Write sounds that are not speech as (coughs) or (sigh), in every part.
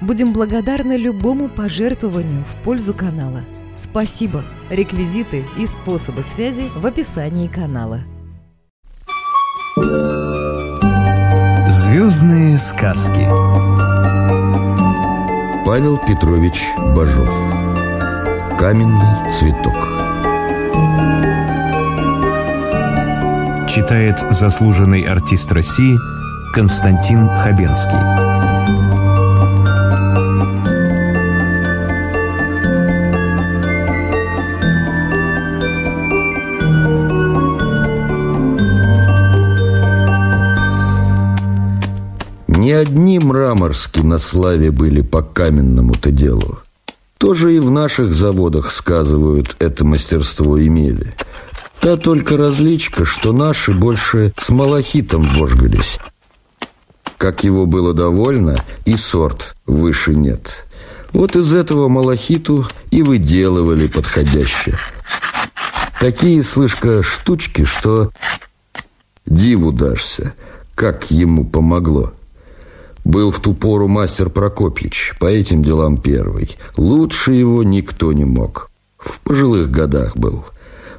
Будем благодарны любому пожертвованию в пользу канала. Спасибо! Реквизиты и способы связи в описании канала. Звездные сказки Павел Петрович Бажов Каменный цветок Читает заслуженный артист России Константин Хабенский Не одни мраморски на славе были по каменному-то делу. Тоже и в наших заводах, сказывают, это мастерство имели. Та только различка, что наши больше с малахитом вожгались. Как его было довольно, и сорт выше нет. Вот из этого малахиту и выделывали подходящее. Такие, слышка, штучки, что диву дашься, как ему помогло. Был в ту пору мастер Прокопьич, по этим делам первый. Лучше его никто не мог. В пожилых годах был.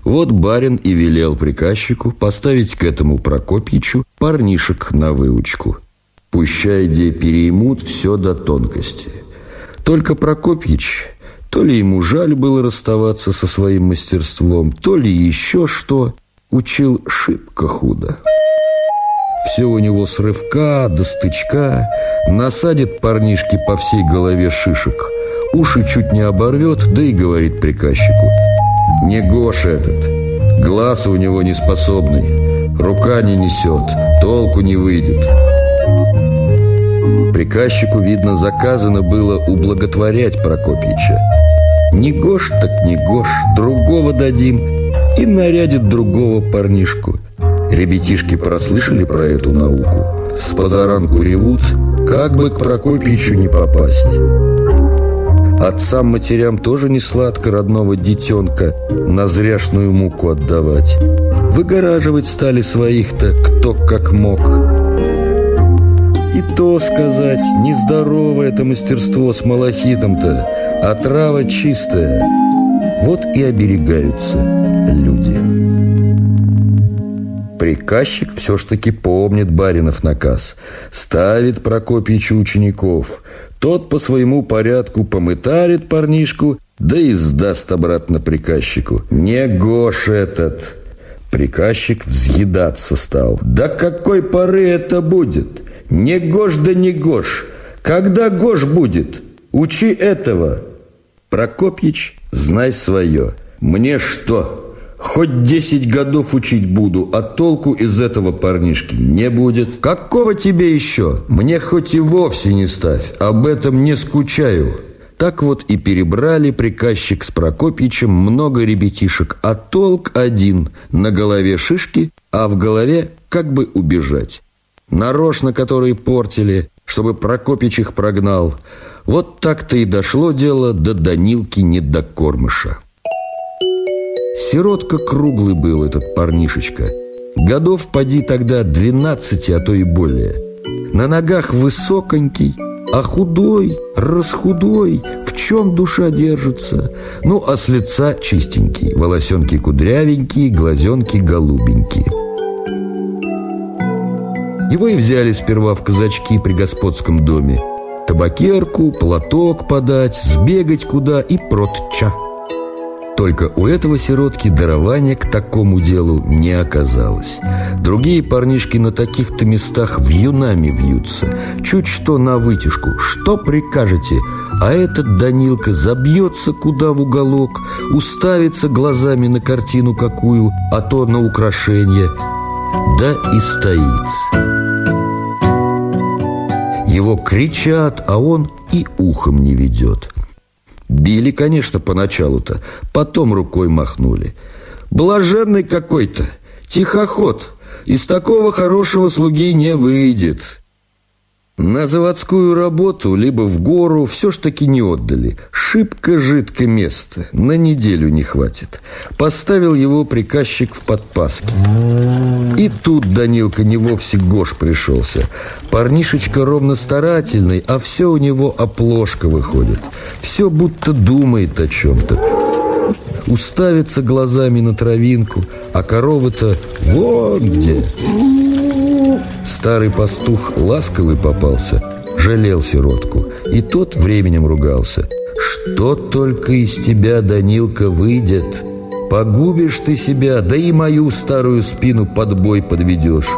Вот барин и велел приказчику поставить к этому Прокопьичу парнишек на выучку. Пущай где переймут все до тонкости. Только Прокопьич, то ли ему жаль было расставаться со своим мастерством, то ли еще что, учил шибко худо. Все у него с рывка до стычка, насадит парнишки по всей голове шишек, уши чуть не оборвет, да и говорит приказчику. Не Гоша этот, глаз у него неспособный, рука не несет, толку не выйдет. Приказчику, видно, заказано было ублаготворять Прокопьича. Не Гош, так не Гош, другого дадим, и нарядит другого парнишку – Ребятишки прослышали про эту науку. С позаранку ревут, как бы к Прокопьичу не попасть. Отцам-матерям тоже не сладко родного детенка на зряшную муку отдавать. Выгораживать стали своих-то кто как мог. И то сказать, нездоровое это мастерство с малахитом-то, а трава чистая. Вот и оберегаются люди. Приказчик все ж таки помнит баринов наказ. Ставит Прокопьичу учеников. Тот по своему порядку помытарит парнишку, да и сдаст обратно приказчику. Не Гош этот. Приказчик взъедаться стал. Да какой поры это будет? Не Гош да не Гош. Когда Гош будет? Учи этого. Прокопьич, знай свое. Мне что? Хоть десять годов учить буду, а толку из этого парнишки не будет. Какого тебе еще? Мне хоть и вовсе не ставь, об этом не скучаю. Так вот и перебрали приказчик с Прокопьичем много ребятишек, а толк один – на голове шишки, а в голове как бы убежать. Нарочно которые портили, чтобы Прокопич их прогнал. Вот так-то и дошло дело до Данилки недокормыша. Сиротка круглый был этот парнишечка. Годов поди тогда двенадцати, а то и более. На ногах высоконький, а худой, расхудой, в чем душа держится. Ну, а с лица чистенький, волосенки кудрявенькие, глазенки голубенькие. Его и взяли сперва в казачки при господском доме. Табакерку, платок подать, сбегать куда и протча. Только у этого сиротки дарования к такому делу не оказалось. Другие парнишки на таких-то местах вьюнами вьются. Чуть что на вытяжку. Что прикажете? А этот Данилка забьется куда в уголок, уставится глазами на картину какую, а то на украшение. Да и стоит. Его кричат, а он и ухом не ведет. Били, конечно, поначалу-то, потом рукой махнули. Блаженный какой-то, тихоход. Из такого хорошего слуги не выйдет. На заводскую работу, либо в гору, все ж таки не отдали. Шибко жидкое место, на неделю не хватит. Поставил его приказчик в подпаске. И тут Данилка не вовсе гош пришелся. Парнишечка ровно старательный, а все у него оплошка выходит. Все будто думает о чем-то. Уставится глазами на травинку, а корова-то вот где. Старый пастух ласковый попался, жалел сиротку, и тот временем ругался. «Что только из тебя, Данилка, выйдет? Погубишь ты себя, да и мою старую спину под бой подведешь.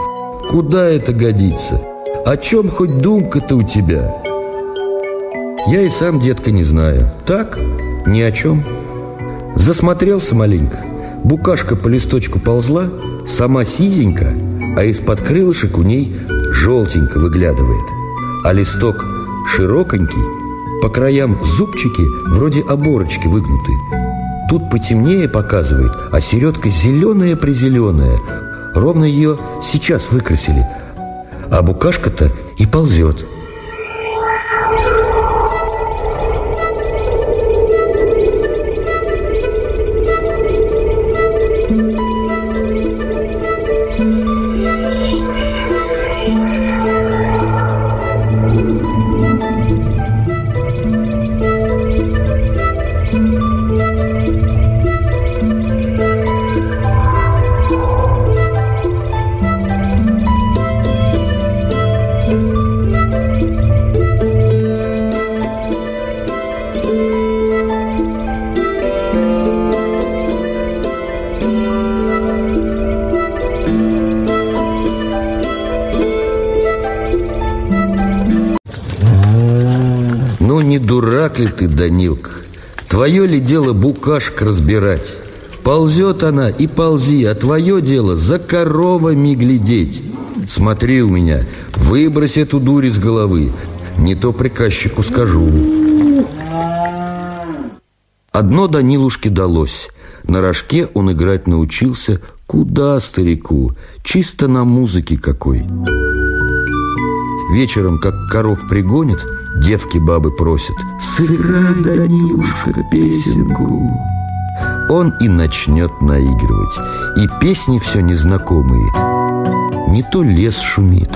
Куда это годится? О чем хоть думка-то у тебя?» Я и сам, детка, не знаю. Так, ни о чем. Засмотрелся маленько. Букашка по листочку ползла, сама сизенька – а из-под крылышек у ней желтенько выглядывает. А листок широконький, по краям зубчики вроде оборочки выгнуты. Тут потемнее показывает, а середка зеленая-призеленая. Ровно ее сейчас выкрасили. А букашка-то и ползет – дурак ли ты, Данилка? Твое ли дело букашек разбирать? Ползет она и ползи, а твое дело за коровами глядеть. Смотри у меня, выбрось эту дурь из головы, не то приказчику скажу. Одно Данилушке далось. На рожке он играть научился куда старику, чисто на музыке какой. Вечером, как коров пригонит, Девки бабы просят «Сыграй, Данилушка, песенку». Он и начнет наигрывать. И песни все незнакомые. Не то лес шумит,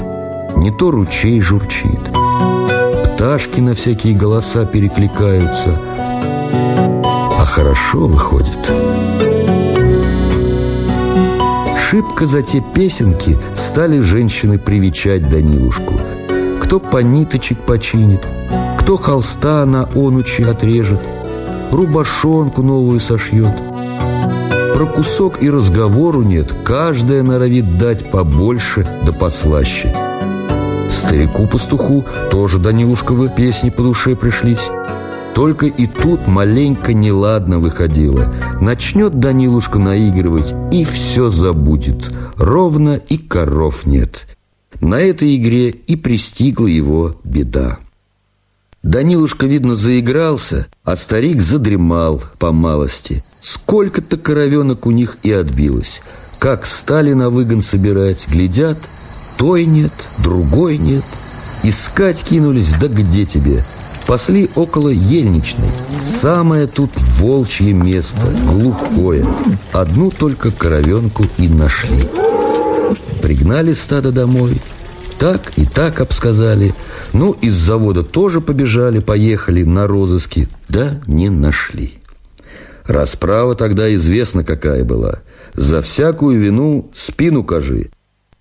не то ручей журчит. Пташки на всякие голоса перекликаются. А хорошо выходит. Шибко за те песенки стали женщины привечать Данилушку – кто по ниточек починит, кто холста на онучи отрежет, рубашонку новую сошьет. Про кусок и разговору нет, каждая норовит дать побольше да послаще. Старику-пастуху тоже Данилушковы песни по душе пришлись. Только и тут маленько неладно выходило. Начнет Данилушка наигрывать, и все забудет. Ровно и коров нет. На этой игре и пристигла его беда. Данилушка, видно, заигрался, а старик задремал по малости. Сколько-то коровенок у них и отбилось. Как стали на выгон собирать, глядят, той нет, другой нет. Искать кинулись, да где тебе? Пасли около ельничной. Самое тут волчье место, глухое. Одну только коровенку и нашли. Пригнали стадо домой, так и так обсказали. Ну, из завода тоже побежали, поехали на розыски, да не нашли. Расправа тогда известна какая была. За всякую вину спину кажи.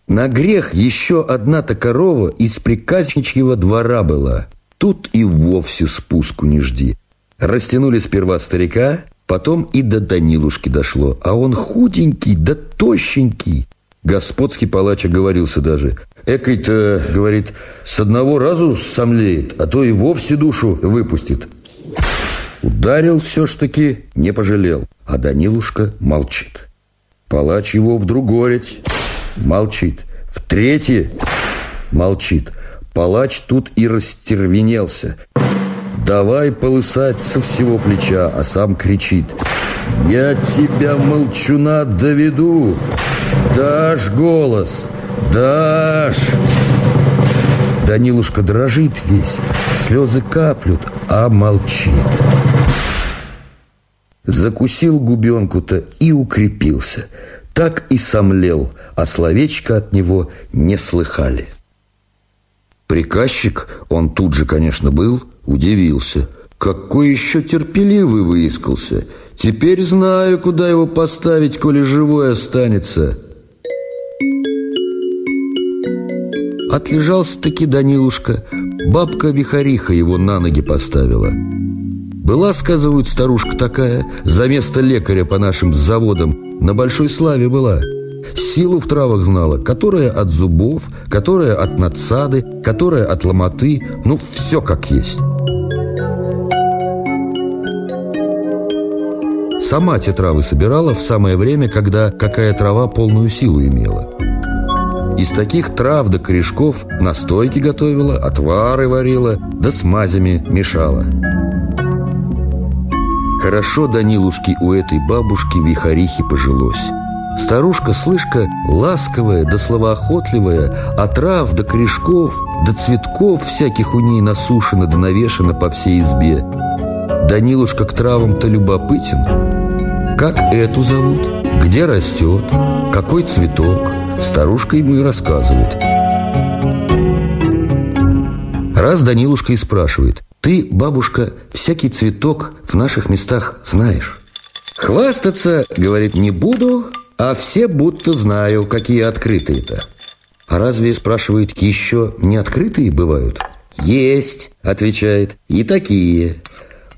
На грех еще одна-то корова из приказничьего двора была. Тут и вовсе спуску не жди. Растянули сперва старика, потом и до Данилушки дошло. А он худенький да тощенький. Господский палач оговорился даже. Экой-то, говорит, с одного разу сомлеет, а то и вовсе душу выпустит. Ударил все ж таки, не пожалел. А Данилушка молчит. Палач его в другореть молчит. В третье молчит. Палач тут и растервенелся. Давай полысать со всего плеча, а сам кричит Я тебя, молчуна, доведу. Дашь голос, дашь. Данилушка дрожит весь, слезы каплют, а молчит. Закусил губенку-то и укрепился. Так и сомлел, а словечко от него не слыхали. Приказчик, он тут же, конечно, был, удивился. Какой еще терпеливый выискался. Теперь знаю, куда его поставить, коли живой останется. Отлежался-таки Данилушка. Бабка-вихариха его на ноги поставила. Была, сказывают, старушка такая, за место лекаря по нашим заводам, на большой славе была – Силу в травах знала, которая от зубов, которая от надсады, которая от ломоты, ну, все как есть. Сама те травы собирала в самое время, когда какая трава полную силу имела. Из таких трав до корешков настойки готовила, отвары варила, да с мазями мешала. Хорошо Данилушке у этой бабушки вихарихи пожилось. Старушка, слышка, ласковая да словоохотливая, от трав до корешков, до цветков всяких у ней насушено да навешано по всей избе. Данилушка к травам-то любопытен. Как эту зовут? Где растет? Какой цветок? Старушка ему и рассказывает. Раз Данилушка и спрашивает, «Ты, бабушка, всякий цветок в наших местах знаешь?» «Хвастаться, — говорит, — не буду, а все будто знаю, какие открытые-то. А разве, спрашивает, еще не открытые бывают? Есть, отвечает, и такие.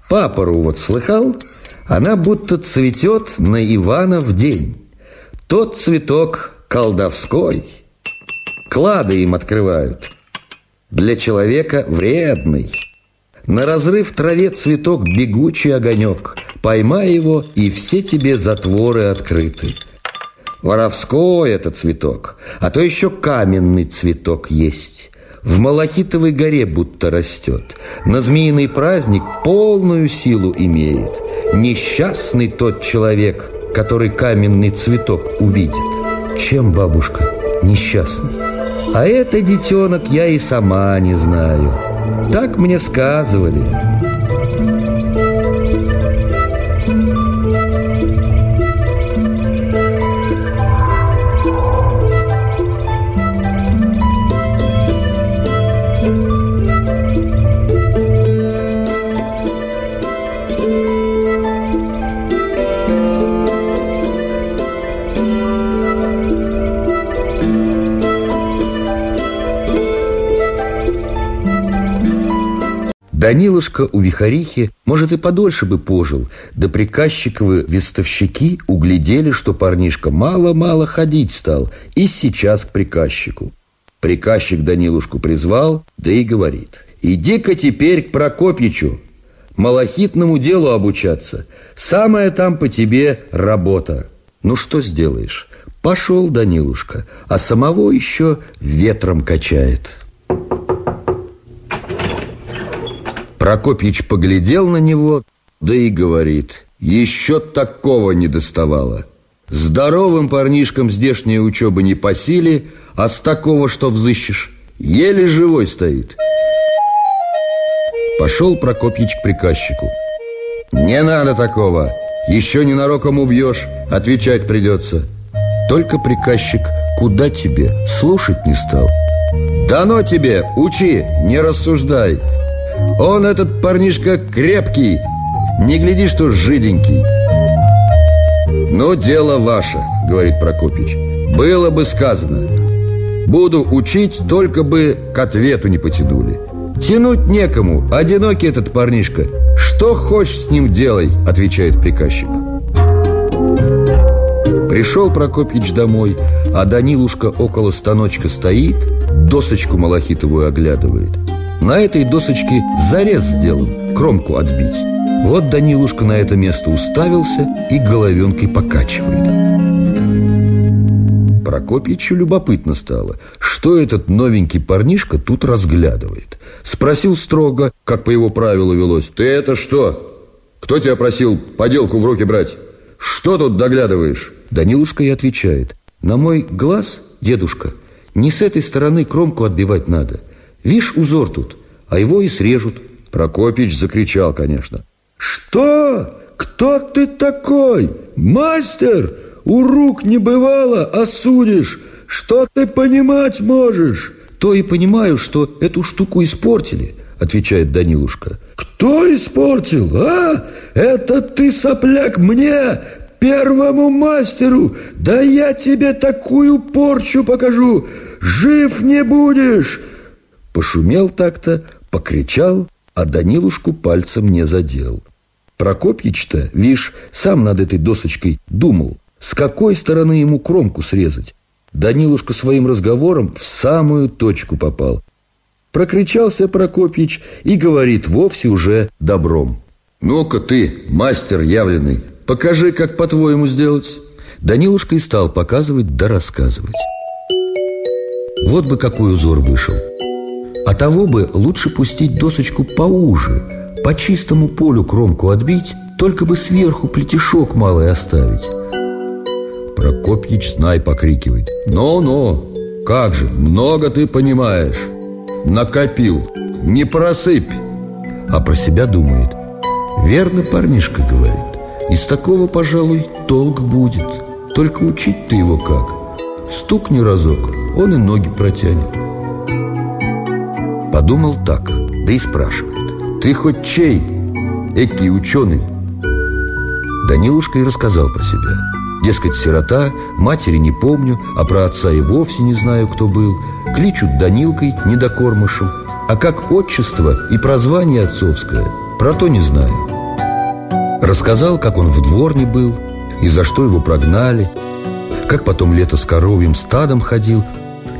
Папору вот слыхал? Она будто цветет на Ивана в день. Тот цветок колдовской. Клады им открывают. Для человека вредный. На разрыв траве цветок бегучий огонек. Поймай его, и все тебе затворы открыты. Воровской это цветок, а то еще каменный цветок есть. В Малахитовой горе будто растет. На змеиный праздник полную силу имеет. Несчастный тот человек, который каменный цветок увидит. Чем, бабушка, несчастный? А это, детенок, я и сама не знаю. Так мне сказывали. Данилушка у Вихарихи, может, и подольше бы пожил, да приказчиковы вестовщики углядели, что парнишка мало-мало ходить стал, и сейчас к приказчику. Приказчик Данилушку призвал, да и говорит, «Иди-ка теперь к Прокопьичу, малахитному делу обучаться. Самая там по тебе работа». Ну что сделаешь? Пошел Данилушка, а самого еще ветром качает. Прокопьич поглядел на него, да и говорит, еще такого не доставало. Здоровым парнишкам здешняя учеба не по силе, а с такого что взыщешь? Еле живой стоит. Пошел Прокопьич к приказчику. Не надо такого, еще ненароком убьешь, отвечать придется. Только приказчик куда тебе, слушать не стал. Дано тебе, учи, не рассуждай. Он, этот парнишка, крепкий. Не гляди, что жиденький. «Ну, дело ваше», — говорит Прокопич. «Было бы сказано. Буду учить, только бы к ответу не потянули. Тянуть некому, одинокий этот парнишка. Что хочешь с ним делай, отвечает приказчик. Пришел Прокопьич домой, а Данилушка около станочка стоит, досочку малахитовую оглядывает – на этой досочке зарез сделан, кромку отбить. Вот Данилушка на это место уставился и головенкой покачивает. Прокопьичу любопытно стало, что этот новенький парнишка тут разглядывает. Спросил строго, как по его правилу велось. «Ты это что? Кто тебя просил поделку в руки брать? Что тут доглядываешь?» Данилушка и отвечает. «На мой глаз, дедушка, не с этой стороны кромку отбивать надо. Вишь, узор тут, а его и срежут». Прокопич закричал, конечно. «Что? Кто ты такой? Мастер? У рук не бывало, а судишь. Что ты понимать можешь?» «То и понимаю, что эту штуку испортили», отвечает Данилушка. «Кто испортил, а? Это ты, сопляк, мне, первому мастеру? Да я тебе такую порчу покажу! Жив не будешь!» Пошумел так-то, покричал, а Данилушку пальцем не задел. Прокопьич-то, вишь, сам над этой досочкой думал, с какой стороны ему кромку срезать. Данилушка своим разговором в самую точку попал. Прокричался Прокопьич и говорит вовсе уже добром. «Ну-ка ты, мастер явленный, покажи, как по-твоему сделать». Данилушка и стал показывать да рассказывать. Вот бы какой узор вышел. А того бы лучше пустить досочку поуже, по чистому полю кромку отбить, только бы сверху плетешок малый оставить. Прокопьич знай покрикивает. «Ну-ну, как же, много ты понимаешь. Накопил, не просыпь!» А про себя думает. «Верно парнишка говорит. Из такого, пожалуй, толк будет. Только учить ты его как. Стукни разок, он и ноги протянет». Подумал так, да и спрашивает. «Ты хоть чей? Экий ученый?» Данилушка и рассказал про себя. Дескать, сирота, матери не помню, а про отца и вовсе не знаю, кто был. Кличут Данилкой, недокормышем. А как отчество и прозвание отцовское, про то не знаю. Рассказал, как он в дворне был, и за что его прогнали, как потом лето с коровьим стадом ходил,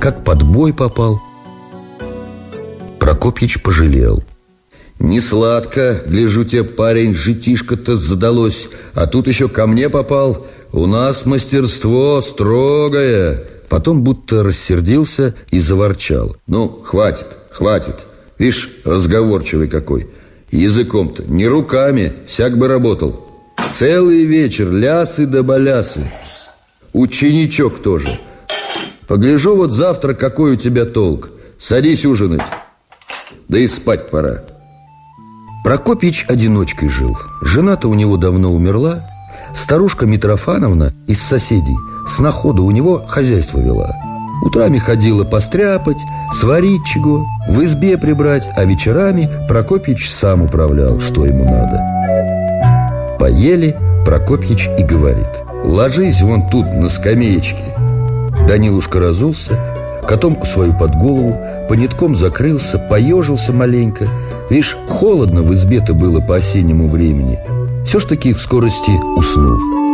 как под бой попал – Прокопьич пожалел. «Не сладко, гляжу тебе, парень, житишко-то задалось, а тут еще ко мне попал. У нас мастерство строгое». Потом будто рассердился и заворчал. «Ну, хватит, хватит. Видишь, разговорчивый какой. Языком-то, не руками, всяк бы работал. Целый вечер лясы да балясы. Ученичок тоже. Погляжу вот завтра, какой у тебя толк. Садись ужинать» да и спать пора. Прокопич одиночкой жил. Жена-то у него давно умерла. Старушка Митрофановна из соседей с находа у него хозяйство вела. Утрами ходила постряпать, сварить чего, в избе прибрать, а вечерами Прокопич сам управлял, что ему надо. Поели, Прокопьич и говорит «Ложись вон тут на скамеечке». Данилушка разулся, котомку свою под голову, понитком закрылся, поежился маленько. Видишь, холодно в избе-то было по осеннему времени. Все ж таки в скорости уснул.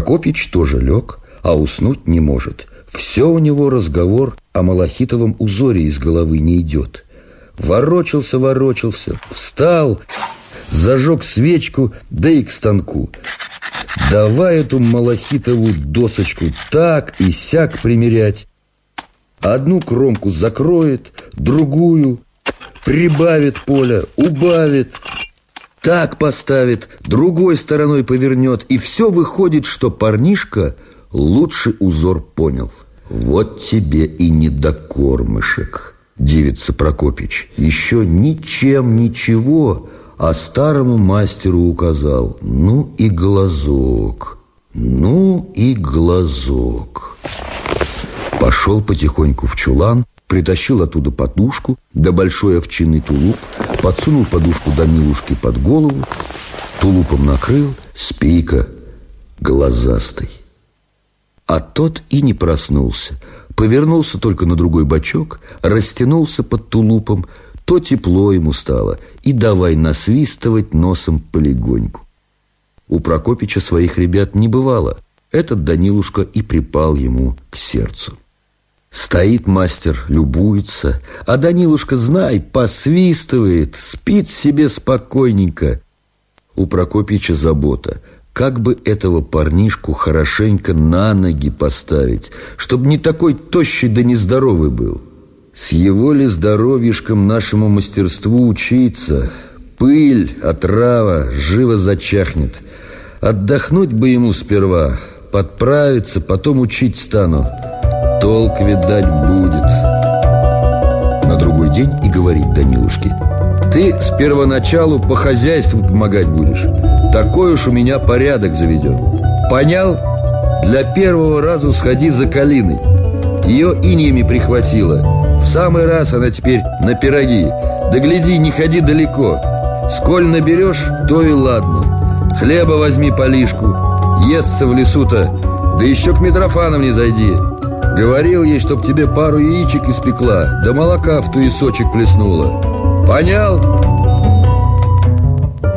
Прокопич тоже лег, а уснуть не может. Все у него разговор о малахитовом узоре из головы не идет. Ворочался, ворочался, встал, зажег свечку, да и к станку. Давай эту малахитовую досочку так и сяк примерять. Одну кромку закроет, другую, прибавит поля, убавит, так поставит, другой стороной повернет, и все выходит, что парнишка лучше узор понял. Вот тебе и недокормышек. дивится Прокопич. Еще ничем ничего, а старому мастеру указал. Ну и глазок, ну и глазок. Пошел потихоньку в чулан, притащил оттуда подушку, да большой овчинный тулуп, подсунул подушку Данилушке под голову, тулупом накрыл, спика глазастый. А тот и не проснулся, повернулся только на другой бочок, растянулся под тулупом, то тепло ему стало, и давай насвистывать носом полегоньку. У Прокопича своих ребят не бывало. Этот Данилушка и припал ему к сердцу. Стоит мастер, любуется, а Данилушка, знай, посвистывает, спит себе спокойненько. У Прокопича забота, как бы этого парнишку хорошенько на ноги поставить, чтобы не такой тощий да нездоровый был. С его ли здоровьишком нашему мастерству учиться? Пыль, отрава, живо зачахнет. Отдохнуть бы ему сперва, подправиться, потом учить стану толк, видать, будет. На другой день и говорит Данилушке. Ты с первоначалу по хозяйству помогать будешь. Такой уж у меня порядок заведен. Понял? Для первого раза сходи за калиной. Ее иньями прихватило. В самый раз она теперь на пироги. Да гляди, не ходи далеко. Сколь наберешь, то и ладно. Хлеба возьми по лишку. Естся в лесу-то. Да еще к Митрофанам не зайди. Говорил ей, чтоб тебе пару яичек испекла, да молока в туесочек плеснула. Понял?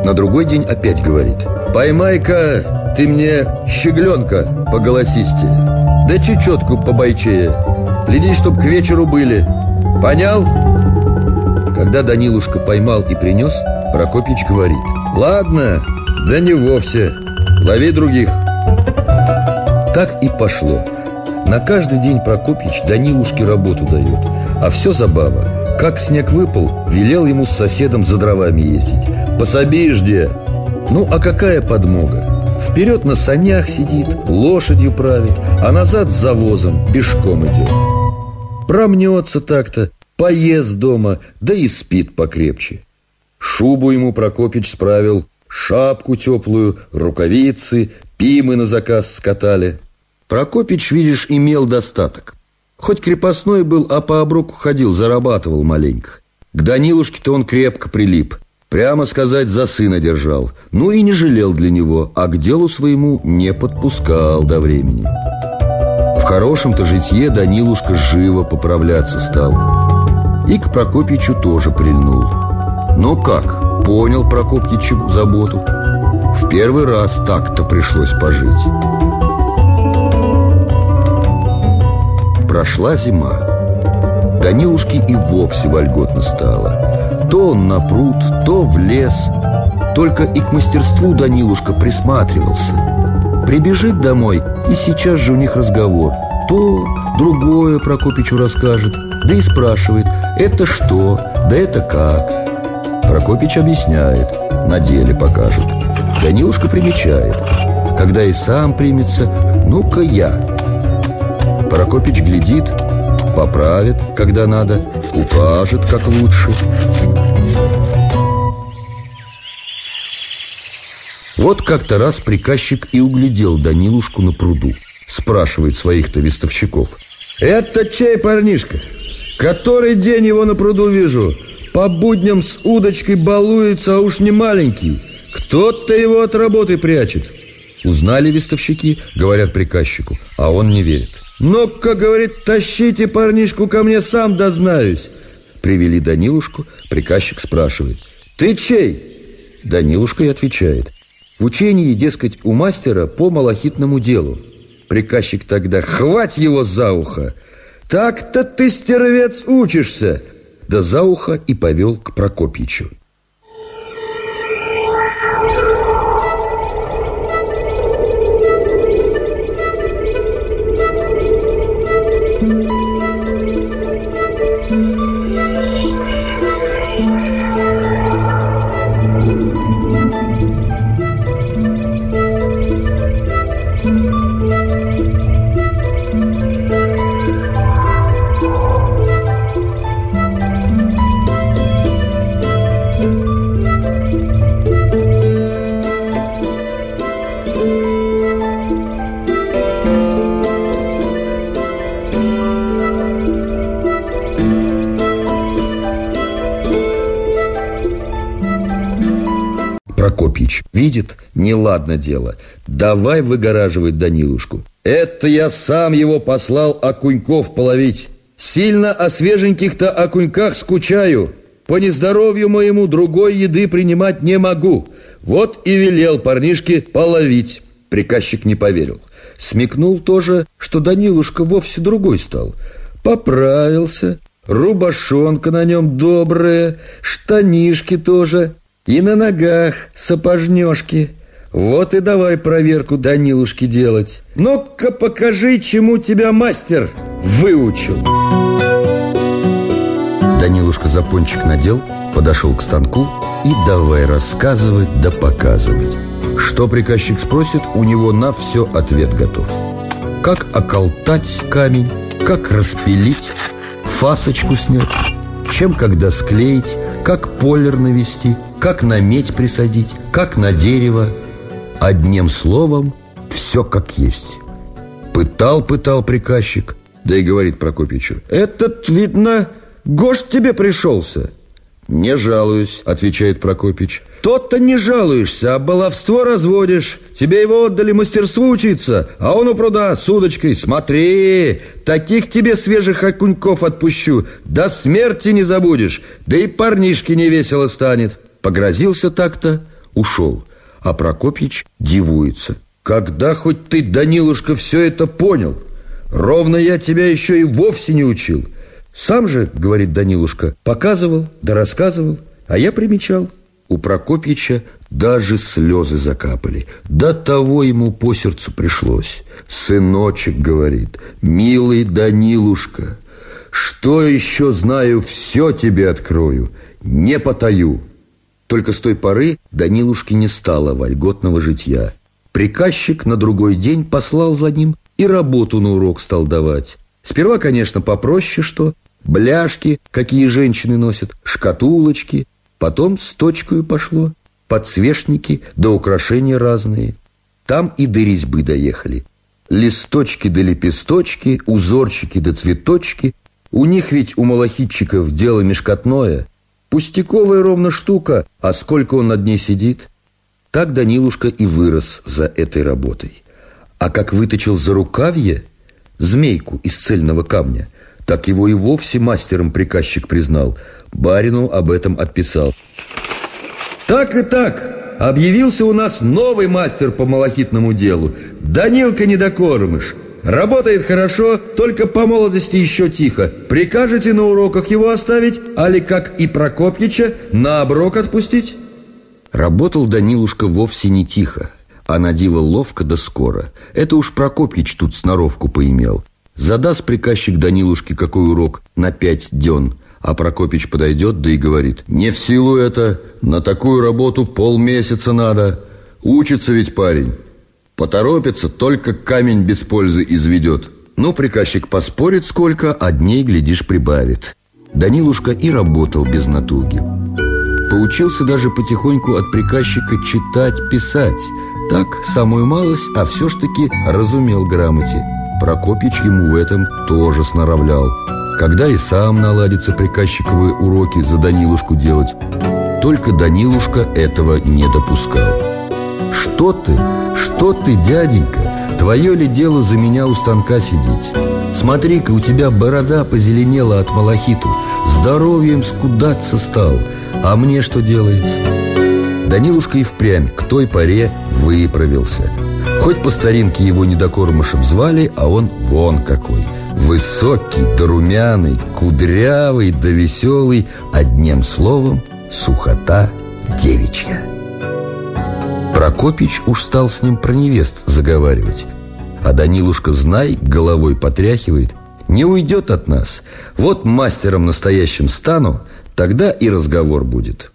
На другой день опять говорит. Поймай-ка ты мне щегленка по голосисте, да чечетку по бойчее. Гляди, чтоб к вечеру были. Понял? Когда Данилушка поймал и принес, Прокопич говорит. Ладно, да не вовсе. Лови других. Так и пошло. На каждый день Прокопьич Данилушке работу дает. А все забава. Как снег выпал, велел ему с соседом за дровами ездить. Пособи жди Ну, а какая подмога? Вперед на санях сидит, лошадью правит А назад с завозом пешком идет. Промнется так-то, поест дома, да и спит покрепче. Шубу ему Прокопич справил, шапку теплую, рукавицы, пимы на заказ скатали – Прокопич, видишь, имел достаток. Хоть крепостной был, а по оброку ходил, зарабатывал маленько. К Данилушке-то он крепко прилип. Прямо сказать, за сына держал. Ну и не жалел для него, а к делу своему не подпускал до времени. В хорошем-то житье Данилушка живо поправляться стал. И к Прокопичу тоже прильнул. Но как? Понял Прокопьичу заботу. В первый раз так-то пришлось пожить. Прошла зима. Данилушке и вовсе вольготно стало. То он на пруд, то в лес. Только и к мастерству Данилушка присматривался. Прибежит домой, и сейчас же у них разговор. То, другое Прокопичу расскажет, да и спрашивает, это что, да это как. Прокопич объясняет, на деле покажет. Данилушка примечает, когда и сам примется, ну-ка я – Прокопич глядит, поправит, когда надо, укажет, как лучше. Вот как-то раз приказчик и углядел Данилушку на пруду. Спрашивает своих-то вестовщиков. «Это чей парнишка? Который день его на пруду вижу? По будням с удочкой балуется, а уж не маленький. Кто-то его от работы прячет». Узнали вестовщики, говорят приказчику, а он не верит. «Ну-ка, — говорит, — тащите парнишку ко мне, сам дознаюсь!» Привели Данилушку, приказчик спрашивает. «Ты чей?» Данилушка и отвечает. В учении, дескать, у мастера по малахитному делу. Приказчик тогда «Хвать его за ухо!» «Так-то ты, стервец, учишься!» Да за ухо и повел к Прокопьичу. Неладно дело. Давай выгораживать Данилушку. Это я сам его послал окуньков половить. Сильно о свеженьких-то окуньках скучаю. По нездоровью моему другой еды принимать не могу. Вот и велел парнишке половить. Приказчик не поверил. Смекнул тоже, что Данилушка вовсе другой стал. Поправился, рубашонка на нем добрая, штанишки тоже, и на ногах сапожнешки. Вот и давай проверку Данилушки делать. Ну-ка покажи, чему тебя мастер выучил. Данилушка запончик надел, подошел к станку и давай рассказывать да показывать. Что приказчик спросит, у него на все ответ готов. Как околтать камень, как распилить, фасочку снять, чем когда склеить, как полер навести, как на медь присадить, как на дерево. Одним словом, все как есть. Пытал-пытал приказчик, да и говорит Прокопичу, «Этот, видно, гош тебе пришелся». «Не жалуюсь», — отвечает Прокопич. «Тот-то не жалуешься, а баловство разводишь. Тебе его отдали мастерству учиться, а он у пруда с удочкой. Смотри, таких тебе свежих окуньков отпущу. До смерти не забудешь, да и парнишке не весело станет». Погрозился так-то, ушел. А Прокопич дивуется. «Когда хоть ты, Данилушка, все это понял? Ровно я тебя еще и вовсе не учил». Сам же, говорит Данилушка, показывал да рассказывал, а я примечал. У Прокопьича даже слезы закапали. До того ему по сердцу пришлось. Сыночек, говорит, милый Данилушка, что еще знаю, все тебе открою, не потаю. Только с той поры Данилушке не стало вольготного житья. Приказчик на другой день послал за ним и работу на урок стал давать. Сперва, конечно, попроще что, Бляшки, какие женщины носят, шкатулочки. Потом с точкой пошло. Подсвечники да украшения разные. Там и до резьбы доехали. Листочки да лепесточки, узорчики да цветочки. У них ведь, у малахитчиков, дело мешкотное. Пустяковая ровно штука, а сколько он над ней сидит. Так Данилушка и вырос за этой работой. А как выточил за рукавье змейку из цельного камня, так его и вовсе мастером приказчик признал. Барину об этом отписал. Так и так, объявился у нас новый мастер по малахитному делу. Данилка Недокормыш. Работает хорошо, только по молодости еще тихо. Прикажете на уроках его оставить, али как и Прокопьича на оброк отпустить? Работал Данилушка вовсе не тихо, а на диво ловко да скоро. Это уж Прокопьич тут сноровку поимел. Задаст приказчик Данилушке какой урок на пять дён, а Прокопич подойдет, да и говорит, «Не в силу это, на такую работу полмесяца надо. Учится ведь парень. Поторопится, только камень без пользы изведет». Ну, приказчик поспорит сколько, а дней, глядишь, прибавит. Данилушка и работал без натуги. Поучился даже потихоньку от приказчика читать, писать. Так, самую малость, а все ж таки разумел грамоте – Прокопич ему в этом тоже сноровлял. Когда и сам наладится приказчиковые уроки за Данилушку делать, только Данилушка этого не допускал. «Что ты? Что ты, дяденька? Твое ли дело за меня у станка сидеть? Смотри-ка, у тебя борода позеленела от малахиту, здоровьем скудаться стал, а мне что делается?» Данилушка и впрямь к той поре выправился – Хоть по старинке его недокормышем звали, а он вон какой Высокий да румяный, кудрявый да веселый Одним словом, сухота девичья Прокопич уж стал с ним про невест заговаривать. А Данилушка, знай, головой потряхивает Не уйдет от нас. Вот мастером настоящим стану Тогда и разговор будет.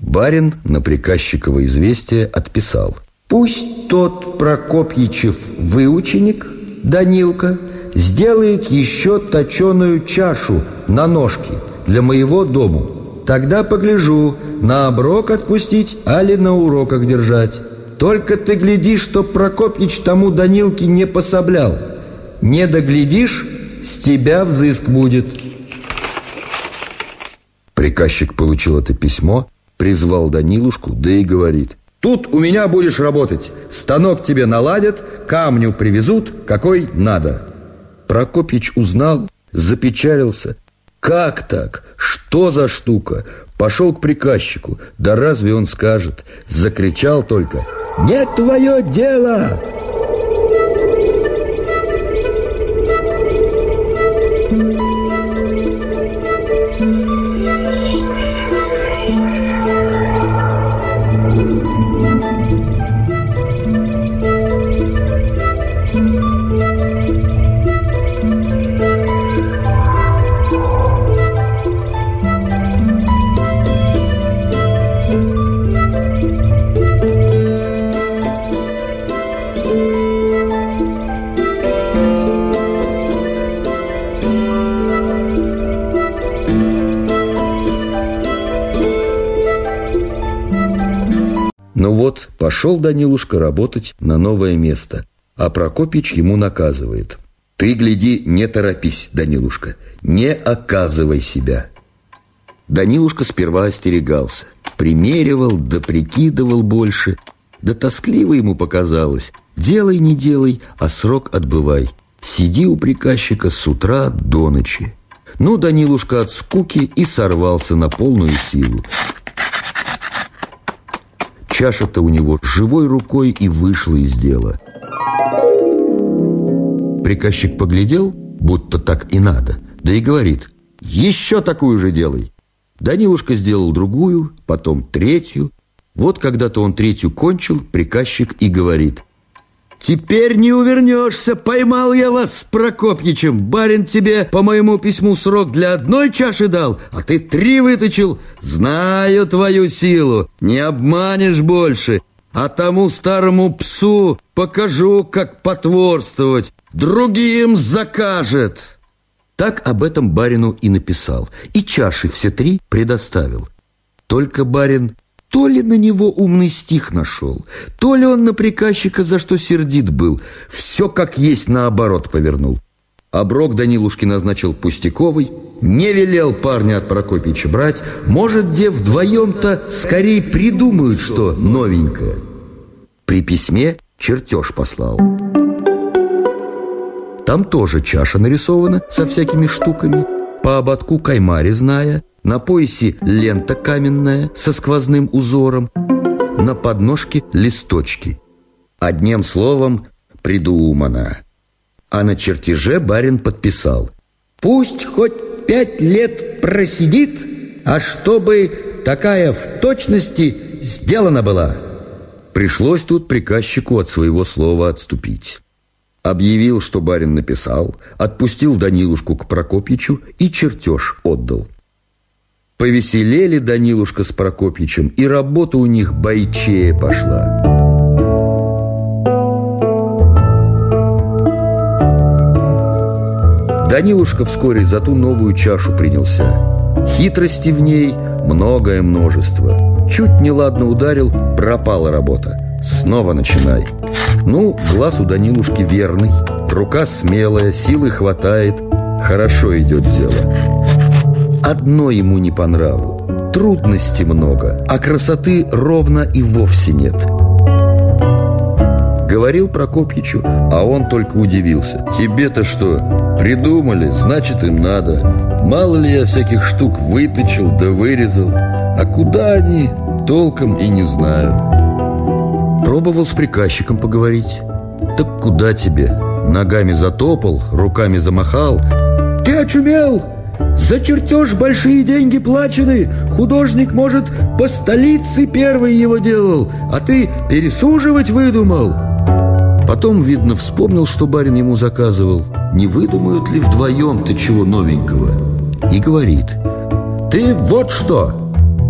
Барин на приказчиково известие отписал – Пусть тот Прокопьичев выученик, Данилка, сделает еще точеную чашу на ножке для моего дому. Тогда погляжу, на оброк отпустить, али на уроках держать. Только ты гляди, чтоб Прокопьич тому Данилке не пособлял. Не доглядишь, с тебя взыск будет. Приказчик получил это письмо, призвал Данилушку, да и говорит – Тут у меня будешь работать. Станок тебе наладят, камню привезут, какой надо. Прокопьич узнал, запечалился. Как так? Что за штука? Пошел к приказчику. Да разве он скажет? Закричал только. «Не твое дело!» Пошел Данилушка работать на новое место, а Прокопич ему наказывает. Ты, гляди, не торопись, Данилушка, не оказывай себя. Данилушка сперва остерегался, примеривал, да прикидывал больше, да тоскливо ему показалось. Делай, не делай, а срок отбывай. Сиди у приказчика с утра до ночи. Ну, Данилушка от скуки и сорвался на полную силу. Чаша-то у него живой рукой и вышла из дела. Приказчик поглядел, будто так и надо, да и говорит, еще такую же делай. Данилушка сделал другую, потом третью. Вот когда-то он третью кончил, приказчик и говорит, «Теперь не увернешься, поймал я вас с Прокопьичем. Барин тебе по моему письму срок для одной чаши дал, а ты три выточил. Знаю твою силу, не обманешь больше. А тому старому псу покажу, как потворствовать. Другим закажет». Так об этом барину и написал, и чаши все три предоставил. Только барин то ли на него умный стих нашел, то ли он на приказчика за что сердит был, все как есть наоборот повернул. Оброк Данилушки назначил пустяковый, не велел парня от Прокопича брать, может, где вдвоем-то скорее придумают что новенькое. При письме чертеж послал. Там тоже чаша нарисована со всякими штуками, по ободку кайма резная, на поясе лента каменная со сквозным узором, на подножке листочки. Одним словом, придумано. А на чертеже барин подписал. Пусть хоть пять лет просидит, а чтобы такая в точности сделана была. Пришлось тут приказчику от своего слова отступить. Объявил, что барин написал, отпустил Данилушку к Прокопьичу и чертеж отдал. Повеселели Данилушка с Прокопьичем, и работа у них бойчее пошла. Данилушка вскоре за ту новую чашу принялся. Хитрости в ней многое множество. Чуть неладно ударил, пропала работа. Снова начинай. Ну, глаз у Данилушки верный, рука смелая, силы хватает, хорошо идет дело. Одно ему не по нраву. Трудностей много, а красоты ровно и вовсе нет. Говорил Прокопьичу, а он только удивился. Тебе-то что, придумали, значит им надо. Мало ли я всяких штук выточил да вырезал. А куда они, толком и не знаю. Пробовал с приказчиком поговорить. Так куда тебе? Ногами затопал, руками замахал. Ты очумел? За чертеж большие деньги плачены. Художник, может, по столице первый его делал, а ты пересуживать выдумал. Потом, видно, вспомнил, что барин ему заказывал. Не выдумают ли вдвоем ты чего новенького? И говорит, ты вот что,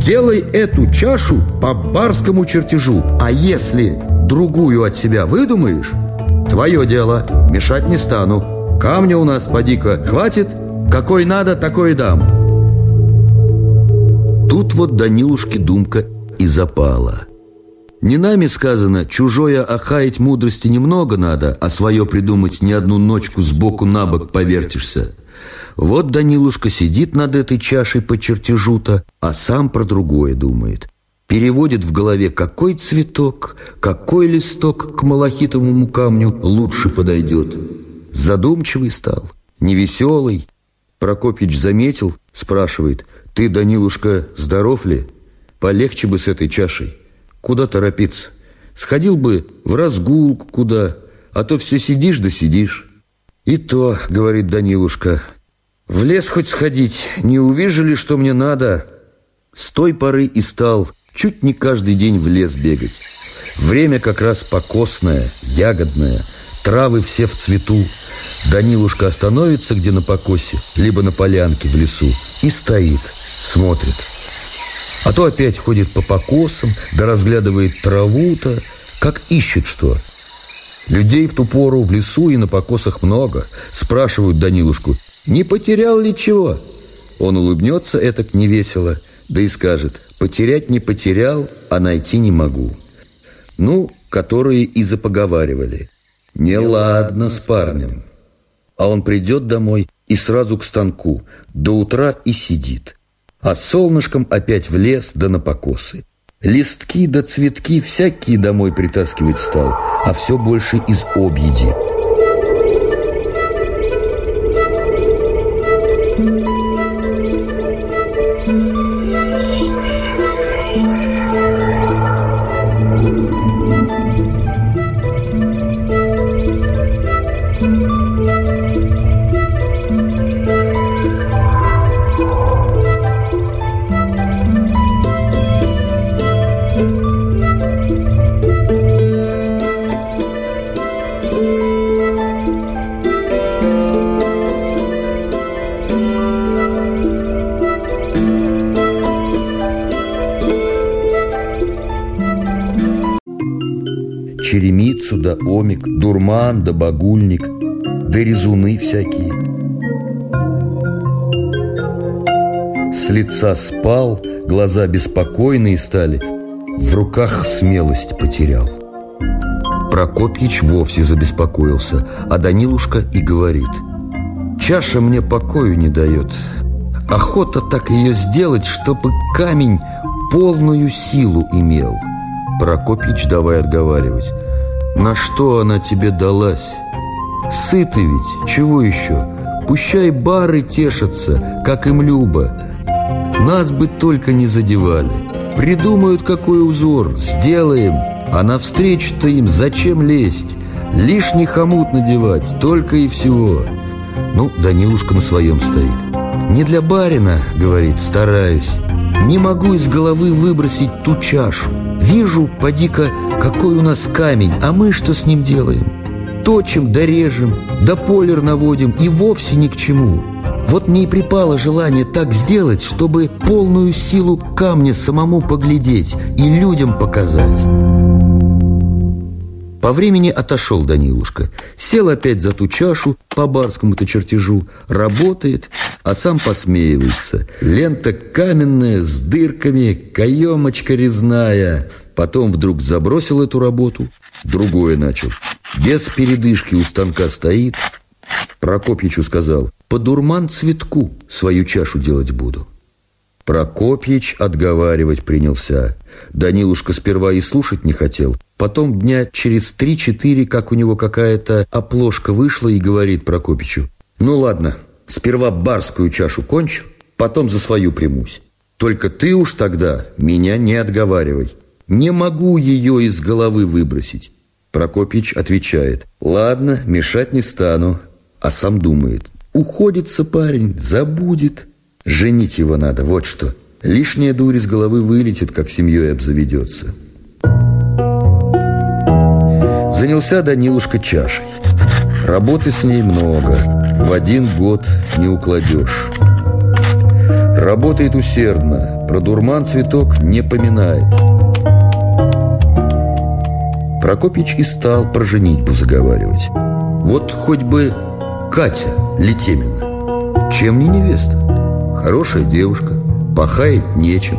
Делай эту чашу по барскому чертежу А если другую от себя выдумаешь Твое дело, мешать не стану Камня у нас, поди-ка, хватит Какой надо, такой дам Тут вот Данилушке думка и запала Не нами сказано, чужое охаять мудрости немного надо А свое придумать не одну ночку сбоку на бок повертишься вот Данилушка сидит над этой чашей по чертежу-то, а сам про другое думает. переводит в голове, какой цветок, какой листок к малахитовому камню лучше подойдет. Задумчивый стал, невеселый. Прокопич заметил, спрашивает, «Ты, Данилушка, здоров ли? Полегче бы с этой чашей. Куда торопиться? Сходил бы в разгулку куда, а то все сидишь да сидишь». «И то, — говорит Данилушка, — в лес хоть сходить, не увижу ли, что мне надо?» С той поры и стал чуть не каждый день в лес бегать. Время как раз покосное, ягодное, травы все в цвету. Данилушка остановится где на покосе, либо на полянке в лесу и стоит, смотрит. А то опять ходит по покосам, да разглядывает траву-то, как ищет что. Людей в ту пору в лесу и на покосах много. Спрашивают Данилушку, не потерял ли чего? Он улыбнется этак невесело, да и скажет, Потерять не потерял, а найти не могу. Ну, которые и запоговаривали. Неладно с парнем. А он придет домой и сразу к станку, до утра и сидит. А солнышком опять в лес да на покосы. Листки да цветки всякие домой притаскивать стал, а все больше из объеди. черемицу дурман да багульник, да резуны всякие. С лица спал, глаза беспокойные стали, в руках смелость потерял. Прокопьич вовсе забеспокоился, а Данилушка и говорит «Чаша мне покою не дает. Охота так ее сделать, чтобы камень полную силу имел». Прокопьич давай отговаривать на что она тебе далась? Сыты ведь, чего еще? Пущай бары тешатся, как им любо. Нас бы только не задевали. Придумают, какой узор, сделаем. А навстречу-то им зачем лезть? Лишний хомут надевать, только и всего. Ну, Данилушка на своем стоит. Не для барина, говорит, стараюсь. Не могу из головы выбросить ту чашу. Вижу, поди-ка, какой у нас камень, а мы что с ним делаем? Точим да режем, да полер наводим и вовсе ни к чему. Вот мне и припало желание так сделать, чтобы полную силу камня самому поглядеть и людям показать. По времени отошел Данилушка, сел опять за ту чашу по барскому-то чертежу, работает, а сам посмеивается. Лента каменная, с дырками, каемочка резная. Потом вдруг забросил эту работу, другое начал. Без передышки у станка стоит. Прокопьичу сказал, по дурман цветку свою чашу делать буду. Прокопьич отговаривать принялся. Данилушка сперва и слушать не хотел. Потом дня через три-четыре, как у него какая-то оплошка вышла, и говорит Прокопичу. «Ну ладно, сперва барскую чашу кончу, потом за свою примусь. Только ты уж тогда меня не отговаривай. Не могу ее из головы выбросить». Прокопич отвечает. «Ладно, мешать не стану». А сам думает. «Уходится парень, забудет». Женить его надо, вот что. Лишняя дурь из головы вылетит, как семьей обзаведется. Занялся Данилушка чашей. Работы с ней много. В один год не укладешь. Работает усердно. Про дурман цветок не поминает. Прокопич и стал про женитьбу заговаривать. Вот хоть бы Катя Летемина. Чем не невеста? Хорошая девушка, пахает нечем.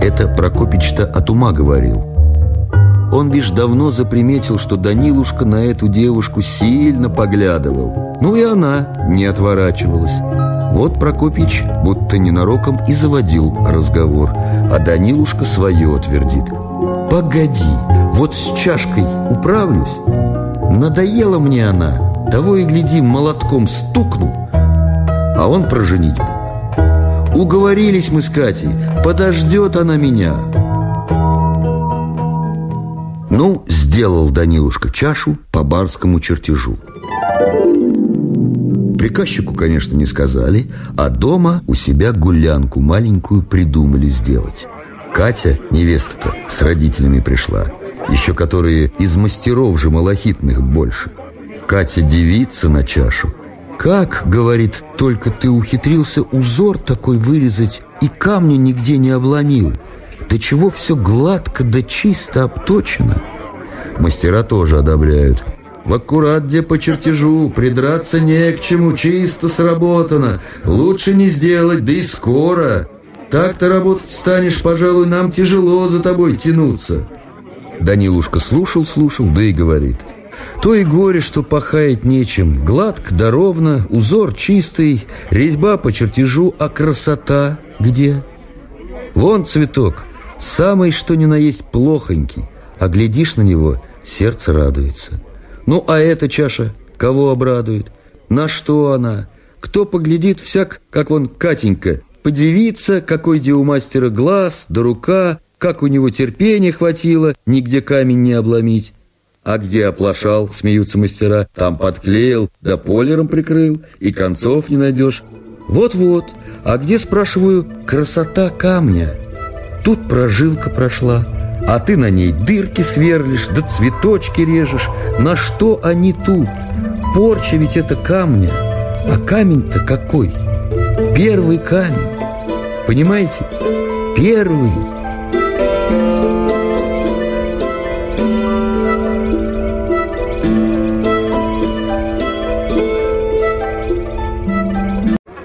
Это Прокопич-то от ума говорил. Он лишь давно заприметил, что Данилушка на эту девушку сильно поглядывал. Ну и она не отворачивалась. Вот Прокопич будто ненароком и заводил разговор, а Данилушка свое твердит. «Погоди, вот с чашкой управлюсь. Надоела мне она, того и гляди, молотком стукну, а он про женитьбу. Уговорились мы с Катей, подождет она меня». Ну, сделал Данилушка чашу по барскому чертежу. Приказчику, конечно, не сказали, а дома у себя гулянку маленькую придумали сделать. Катя, невеста-то, с родителями пришла, еще которые из мастеров же малахитных больше. Катя девица на чашу. «Как, — говорит, — только ты ухитрился узор такой вырезать и камня нигде не обломил? Да чего все гладко да чисто обточено?» Мастера тоже одобряют. В аккурат где по чертежу, придраться не к чему, чисто сработано. Лучше не сделать, да и скоро. Так-то работать станешь, пожалуй, нам тяжело за тобой тянуться. Данилушка слушал, слушал, да и говорит. То и горе, что пахать нечем. Гладко да ровно, узор чистый, резьба по чертежу, а красота где? Вон цветок, самый что ни на есть плохонький, а глядишь на него, сердце радуется. Ну, а эта чаша кого обрадует? На что она? Кто поглядит всяк, как вон Катенька, подивится, какой где у мастера глаз да рука, как у него терпения хватило, нигде камень не обломить. А где оплошал, смеются мастера, там подклеил, да полером прикрыл, и концов не найдешь. Вот-вот, а где, спрашиваю, красота камня? Тут прожилка прошла, а ты на ней дырки сверлишь, да цветочки режешь. На что они тут? Порча ведь это камня. А камень-то какой? Первый камень. Понимаете? Первый.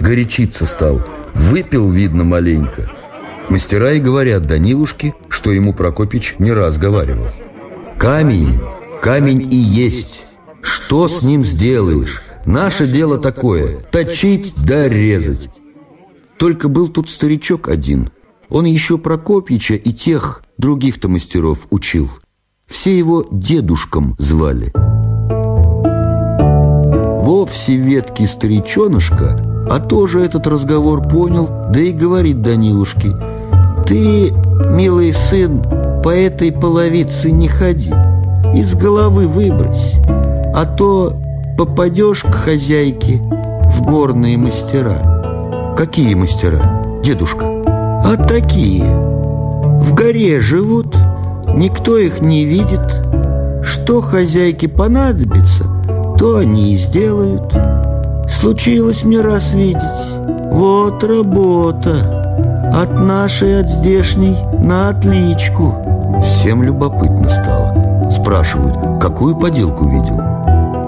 Горячиться стал. Выпил, видно, маленько. Мастера и говорят Данилушке, что ему Прокопич не раз говаривал. Камень, камень и есть. Что с ним сделаешь? Наше дело такое – точить да резать. Только был тут старичок один. Он еще Прокопича и тех других-то мастеров учил. Все его дедушком звали. Вовсе веткий старичонышка, а тоже этот разговор понял, да и говорит Данилушке – ты, милый сын, по этой половице не ходи, из головы выбрось, а то попадешь к хозяйке в горные мастера. Какие мастера, дедушка? А такие. В горе живут, никто их не видит. Что хозяйке понадобится, то они и сделают. Случилось мне раз видеть. Вот работа. От нашей, от здешней на отличку. Всем любопытно стало. Спрашивают, какую поделку видел?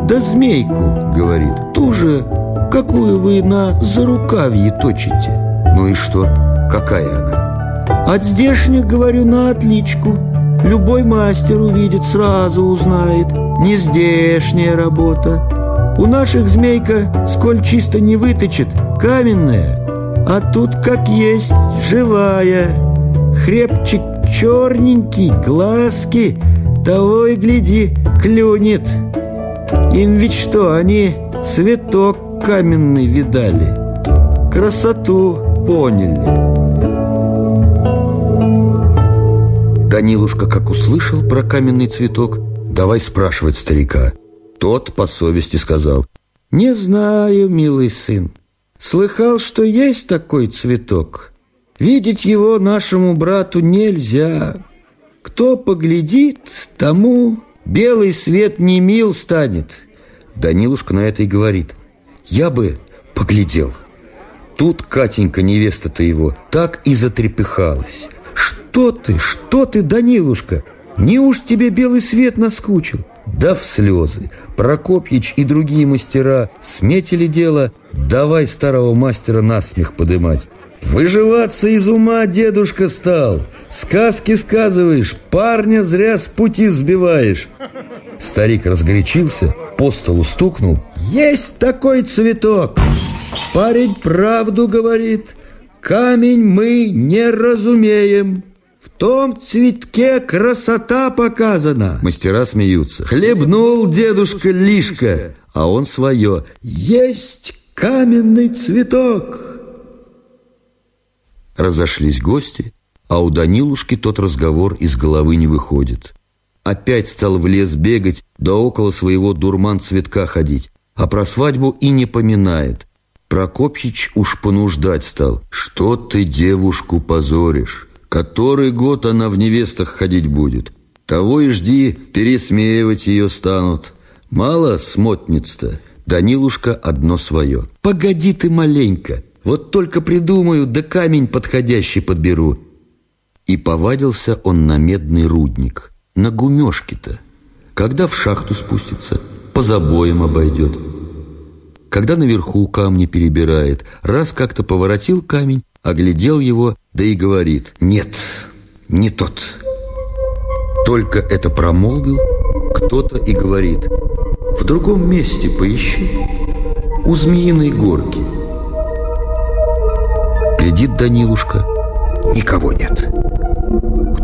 Да змейку, говорит, ту же, какую вы на зарукавье точите. Ну и что, какая она? От здешних, говорю, на отличку. Любой мастер увидит, сразу узнает. Не здешняя работа У наших змейка, сколь чисто не выточит, каменная а тут как есть, живая. Хребчик черненький, глазки Того и гляди, клюнет. Им ведь что, они цветок каменный видали Красоту поняли. Данилушка, как услышал про каменный цветок Давай спрашивать старика Тот по совести сказал Не знаю, милый сын Слыхал, что есть такой цветок. Видеть его нашему брату нельзя. Кто поглядит, тому белый свет не мил станет. Данилушка на это и говорит. Я бы поглядел. Тут Катенька, невеста-то его, так и затрепыхалась. Что ты, что ты, Данилушка? Не уж тебе белый свет наскучил? Да в слезы. Прокопьич и другие мастера сметили дело, давай старого мастера насмех подымать. Выживаться из ума дедушка стал. Сказки сказываешь, парня зря с пути сбиваешь. Старик разгорячился, по столу стукнул. Есть такой цветок. Парень правду говорит, камень мы не разумеем. В том цветке красота показана. Мастера смеются. Хлебнул дедушка лишка, а он свое. Есть каменный цветок. Разошлись гости, а у Данилушки тот разговор из головы не выходит. Опять стал в лес бегать, да около своего дурман цветка ходить, а про свадьбу и не поминает. Прокопьич уж понуждать стал. «Что ты девушку позоришь? Который год она в невестах ходить будет? Того и жди, пересмеивать ее станут. Мало смотниц-то». Данилушка одно свое. «Погоди ты маленько, вот только придумаю, да камень подходящий подберу». И повадился он на медный рудник, на гумешки-то. Когда в шахту спустится, по забоям обойдет – когда наверху камни перебирает, раз как-то поворотил камень, оглядел его, да и говорит «Нет, не тот». Только это промолвил, кто-то и говорит «В другом месте поищи, у змеиной горки». Глядит Данилушка, никого нет.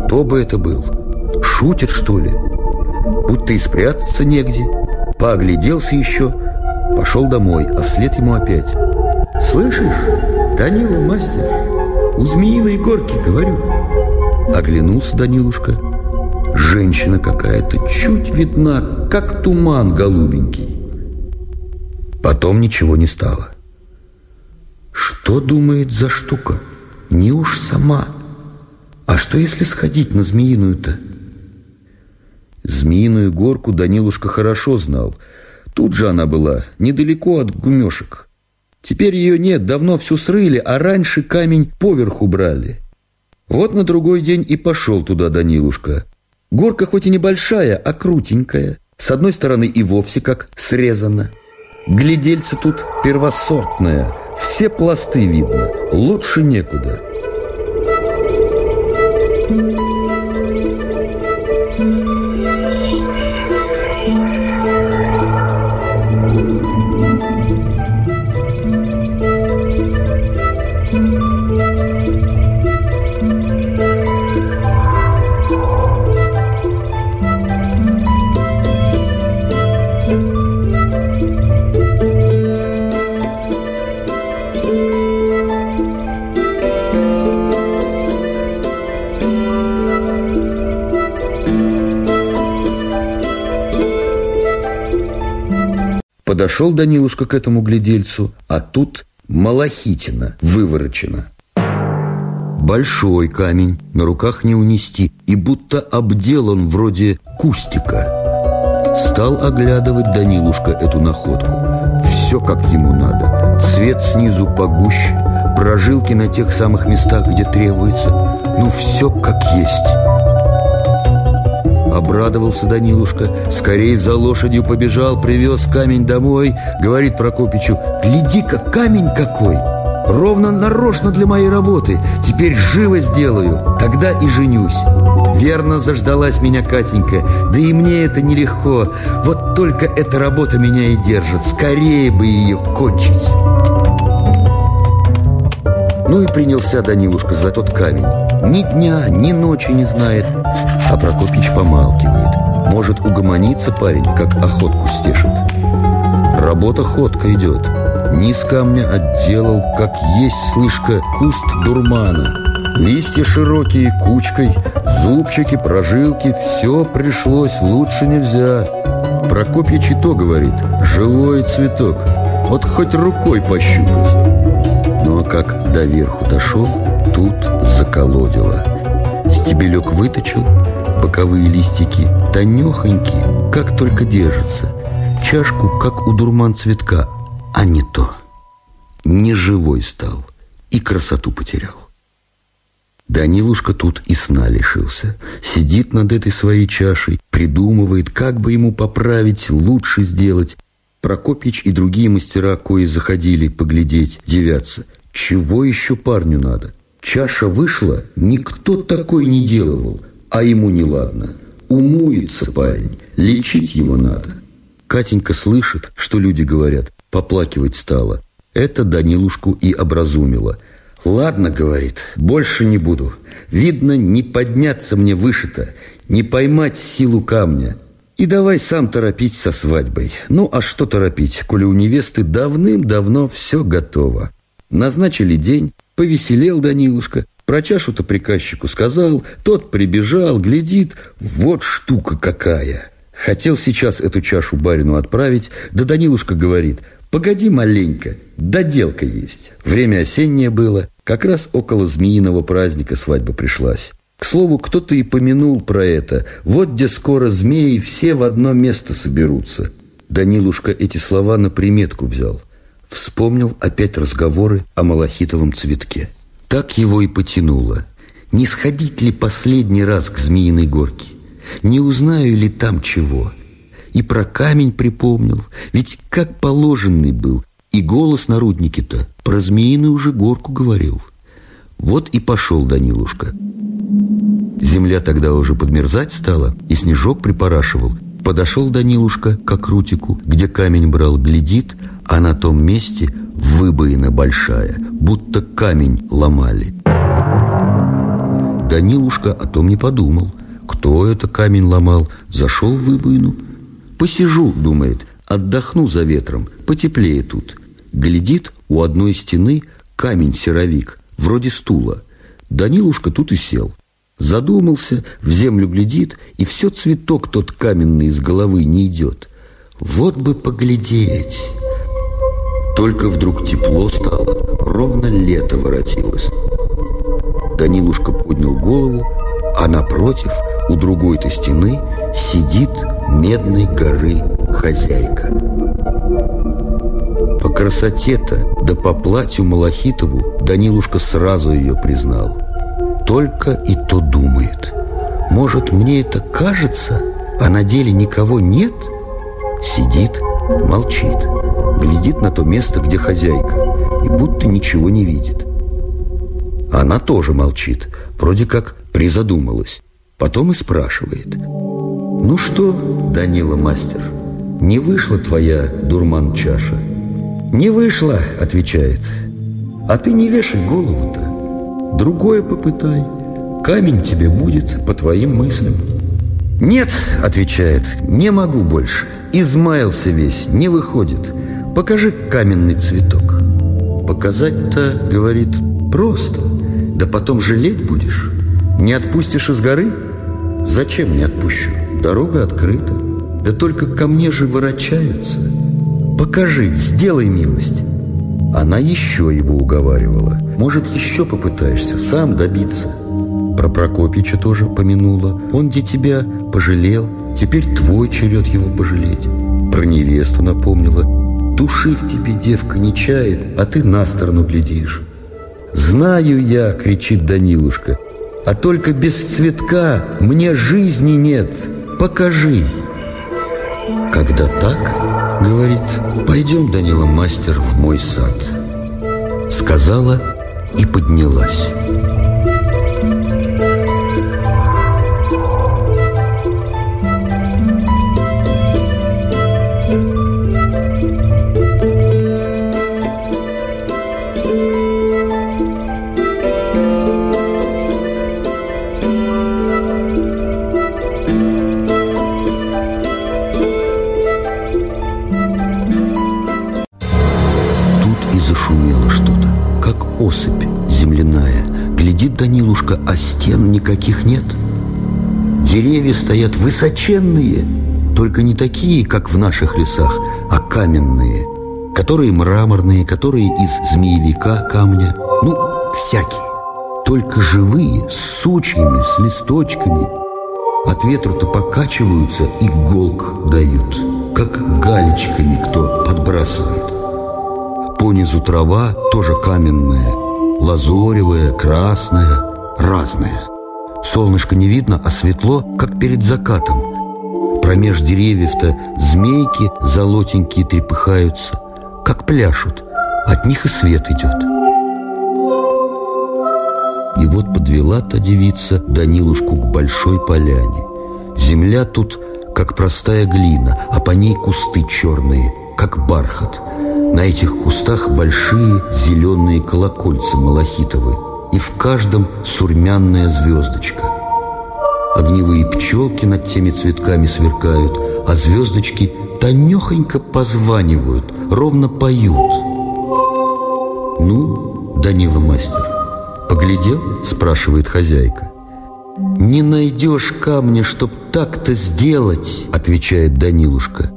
Кто бы это был? Шутит, что ли? Будто и спрятаться негде. Поогляделся еще – Пошел домой, а вслед ему опять. «Слышишь, Данила, мастер, у змеиной горки, говорю». Оглянулся Данилушка. Женщина какая-то, чуть видна, как туман голубенький. Потом ничего не стало. Что думает за штука? Не уж сама. А что, если сходить на змеиную-то? Змеиную горку Данилушка хорошо знал – Тут же она была, недалеко от гумешек. Теперь ее нет, давно всю срыли, а раньше камень поверху брали. Вот на другой день и пошел туда Данилушка. Горка хоть и небольшая, а крутенькая. С одной стороны и вовсе как срезана. Глядельце тут первосортное, все пласты видно, лучше некуда. Подошел Данилушка к этому глядельцу, а тут малахитина выворочена. Большой камень, на руках не унести, и будто обделан вроде кустика. Стал оглядывать Данилушка эту находку. Все как ему надо. Цвет снизу погуще, прожилки на тех самых местах, где требуется. Ну, все как есть. Обрадовался Данилушка, скорей за лошадью побежал, привез камень домой. Говорит Прокопичу, гляди-ка, камень какой! Ровно нарочно для моей работы. Теперь живо сделаю, тогда и женюсь. Верно заждалась меня Катенька, да и мне это нелегко. Вот только эта работа меня и держит. Скорее бы ее кончить. Ну и принялся Данилушка за тот камень. Ни дня, ни ночи не знает. А Прокопич помалкивает. Может угомониться парень, как охотку стешит. Работа ходка идет. Низ камня отделал, как есть, слышка, куст дурмана. Листья широкие, кучкой, зубчики, прожилки, все пришлось, лучше нельзя. Прокопьич и то говорит, живой цветок, вот хоть рукой пощупать. Но как до верху дошел, тут заколодило. Стебелек выточил, боковые листики тонехонькие, как только держатся. Чашку, как у дурман цветка, а не то. Неживой стал и красоту потерял. Данилушка тут и сна лишился. Сидит над этой своей чашей, придумывает, как бы ему поправить, лучше сделать. Прокопьич и другие мастера, кои заходили поглядеть, девятся. Чего еще парню надо? Чаша вышла, никто такой не делал, а ему неладно. Умуется парень, лечить его надо. Катенька слышит, что люди говорят, поплакивать стала. Это Данилушку и образумило. «Ладно, — говорит, — больше не буду. Видно, не подняться мне выше-то, не поймать силу камня. И давай сам торопить со свадьбой. Ну, а что торопить, коли у невесты давным-давно все готово. Назначили день, повеселел Данилушка, про чашу-то приказчику сказал, тот прибежал, глядит, вот штука какая. Хотел сейчас эту чашу барину отправить, да Данилушка говорит, погоди маленько, доделка есть. Время осеннее было, как раз около змеиного праздника свадьба пришлась. К слову, кто-то и помянул про это. Вот где скоро змеи все в одно место соберутся. Данилушка эти слова на приметку взял. Вспомнил опять разговоры о малахитовом цветке. Так его и потянуло. Не сходить ли последний раз к Змеиной горке? Не узнаю ли там чего? И про камень припомнил, ведь как положенный был. И голос на руднике-то про Змеиную уже горку говорил. Вот и пошел Данилушка. Земля тогда уже подмерзать стала, и снежок припорашивал. Подошел Данилушка к окрутику, где камень брал, глядит, а на том месте выбоина большая, будто камень ломали. Данилушка о том не подумал. Кто это камень ломал, зашел в выбоину. «Посижу», — думает, — «отдохну за ветром, потеплее тут». Глядит, у одной стены камень-серовик, вроде стула. Данилушка тут и сел. Задумался, в землю глядит, и все цветок тот каменный из головы не идет. Вот бы поглядеть. Только вдруг тепло стало, ровно лето воротилось. Данилушка поднял голову, а напротив, у другой-то стены, сидит медной горы хозяйка. По красоте-то, да по платью Малахитову Данилушка сразу ее признал – только и то думает. Может, мне это кажется, а на деле никого нет? Сидит, молчит, глядит на то место, где хозяйка, и будто ничего не видит. Она тоже молчит, вроде как призадумалась. Потом и спрашивает. «Ну что, Данила мастер, не вышла твоя дурман-чаша?» «Не вышла», — отвечает. «А ты не вешай голову-то. Другое попытай. Камень тебе будет по твоим мыслям. «Нет», — отвечает, — «не могу больше. Измаялся весь, не выходит. Покажи каменный цветок». «Показать-то, — говорит, — просто. Да потом жалеть будешь. Не отпустишь из горы? Зачем не отпущу? Дорога открыта. Да только ко мне же ворочаются. Покажи, сделай милость». Она еще его уговаривала. Может, еще попытаешься сам добиться. Про Прокопича тоже помянула. Он где тебя пожалел, теперь твой черед его пожалеть. Про невесту напомнила. Души в тебе девка не чает, а ты на сторону глядишь. «Знаю я!» — кричит Данилушка. «А только без цветка мне жизни нет. Покажи!» Когда так, говорит, пойдем, Данила мастер, в мой сад. Сказала и поднялась. Стен никаких нет. Деревья стоят высоченные, только не такие, как в наших лесах, а каменные, которые мраморные, которые из змеевика камня, ну, всякие. Только живые, с сучьями, с листочками. От ветру-то покачиваются и голк дают, как галечками кто подбрасывает. Понизу трава тоже каменная, лазоревая, красная, разная. Солнышко не видно, а светло, как перед закатом. Промеж деревьев-то змейки золотенькие трепыхаются, как пляшут. От них и свет идет. И вот подвела та девица Данилушку к большой поляне. Земля тут, как простая глина, а по ней кусты черные – как бархат. На этих кустах большие зеленые колокольцы малахитовые, и в каждом сурмянная звездочка. Огневые пчелки над теми цветками сверкают, а звездочки тонехонько позванивают, ровно поют. «Ну, Данила мастер, поглядел?» – спрашивает хозяйка. «Не найдешь камня, чтоб так-то сделать», – отвечает Данилушка.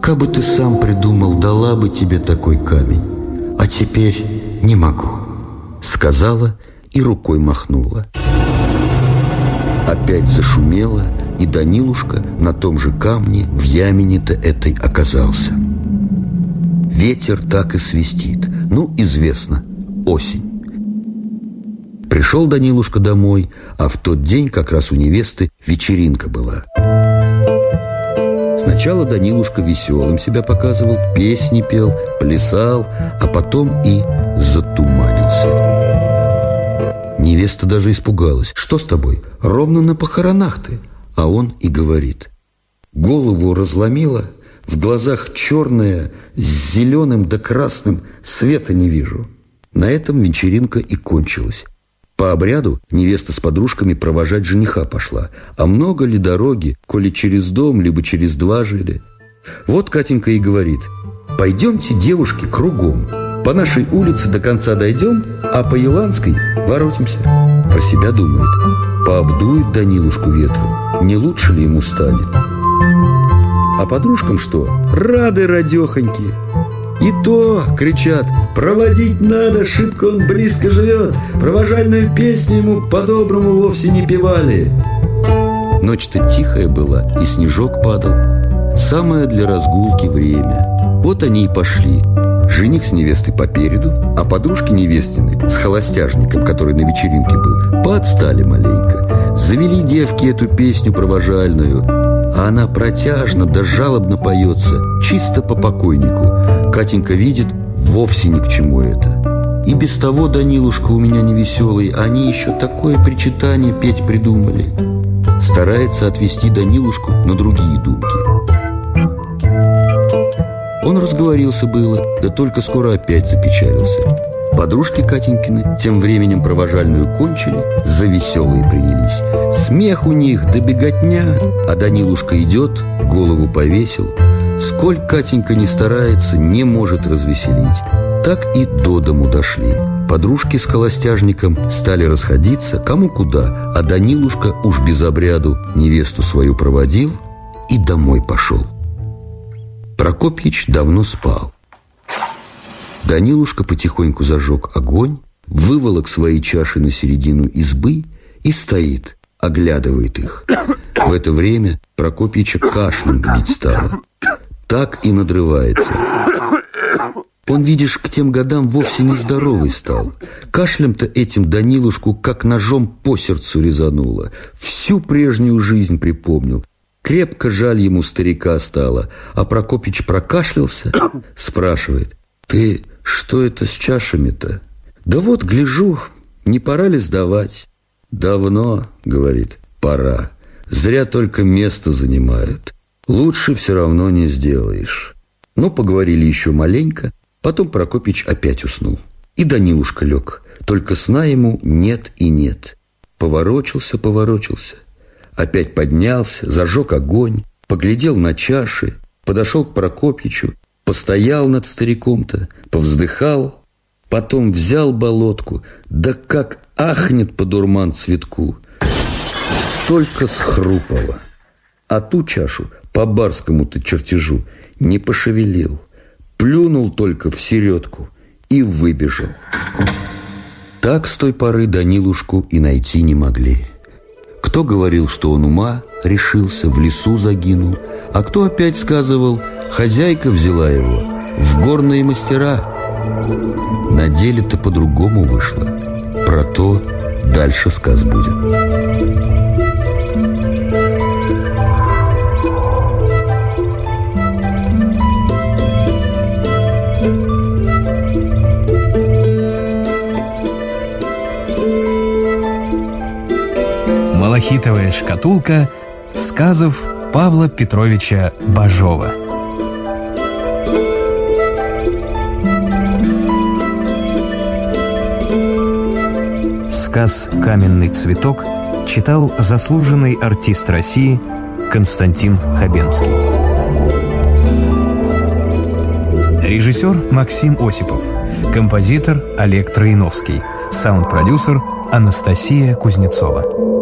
«Кабы ты сам придумал, дала бы тебе такой камень, а теперь не могу», – сказала и рукой махнула. Опять зашумело, и Данилушка на том же камне в ямине-то этой оказался. Ветер так и свистит. Ну, известно, осень. Пришел Данилушка домой, а в тот день как раз у невесты вечеринка была. Сначала Данилушка веселым себя показывал, песни пел, плясал, а потом и затуманился. Невеста даже испугалась. «Что с тобой? Ровно на похоронах ты!» А он и говорит. Голову разломила, в глазах черное, с зеленым да красным, света не вижу. На этом вечеринка и кончилась. По обряду невеста с подружками провожать жениха пошла. А много ли дороги, коли через дом, либо через два жили? Вот Катенька и говорит, пойдемте, девушки, кругом. По нашей улице до конца дойдем, а по Еланской воротимся. Про себя думает, пообдует Данилушку ветром, не лучше ли ему станет? А подружкам что? Рады радехоньки. И то, кричат, проводить надо, шибко он близко живет. Провожальную песню ему по-доброму вовсе не певали. Ночь-то тихая была, и снежок падал. Самое для разгулки время. Вот они и пошли. Жених с невестой попереду, а подружки невестины с холостяжником, который на вечеринке был, поотстали маленько. Завели девки эту песню провожальную, а она протяжно да жалобно поется, чисто по покойнику. Катенька видит, вовсе ни к чему это. И без того, Данилушка у меня невеселый, они еще такое причитание петь придумали. Старается отвести Данилушку на другие думки. Он разговорился было, да только скоро опять запечалился. Подружки Катенькины тем временем провожальную кончили, за веселые принялись. Смех у них, да беготня, а Данилушка идет, голову повесил – Сколь Катенька не старается, не может развеселить. Так и до дому дошли. Подружки с холостяжником стали расходиться, кому куда, а Данилушка уж без обряду невесту свою проводил и домой пошел. Прокопьич давно спал. Данилушка потихоньку зажег огонь, выволок свои чаши на середину избы и стоит, оглядывает их. В это время Прокопьича кашлем бить стало так и надрывается. Он, видишь, к тем годам вовсе не здоровый стал. Кашлем-то этим Данилушку как ножом по сердцу резануло. Всю прежнюю жизнь припомнил. Крепко жаль ему старика стало. А Прокопич прокашлялся, (coughs) спрашивает, «Ты что это с чашами-то?» «Да вот, гляжу, не пора ли сдавать?» «Давно», — говорит, — «пора. Зря только место занимают лучше все равно не сделаешь. Но поговорили еще маленько, потом Прокопич опять уснул. И Данилушка лег, только сна ему нет и нет. Поворочился, поворочился. Опять поднялся, зажег огонь, поглядел на чаши, подошел к Прокопичу, постоял над стариком-то, повздыхал, потом взял болотку, да как ахнет по дурман цветку. Только схрупало. А ту чашу по барскому-то чертежу не пошевелил, плюнул только в середку и выбежал. Так с той поры Данилушку и найти не могли. Кто говорил, что он ума решился, в лесу загинул, а кто опять сказывал, хозяйка взяла его в горные мастера. На деле-то по-другому вышло. Про то дальше сказ будет. Малахитовая шкатулка сказов Павла Петровича Бажова. Сказ «Каменный цветок» читал заслуженный артист России Константин Хабенский. Режиссер Максим Осипов. Композитор Олег Троиновский. Саунд-продюсер Анастасия Кузнецова.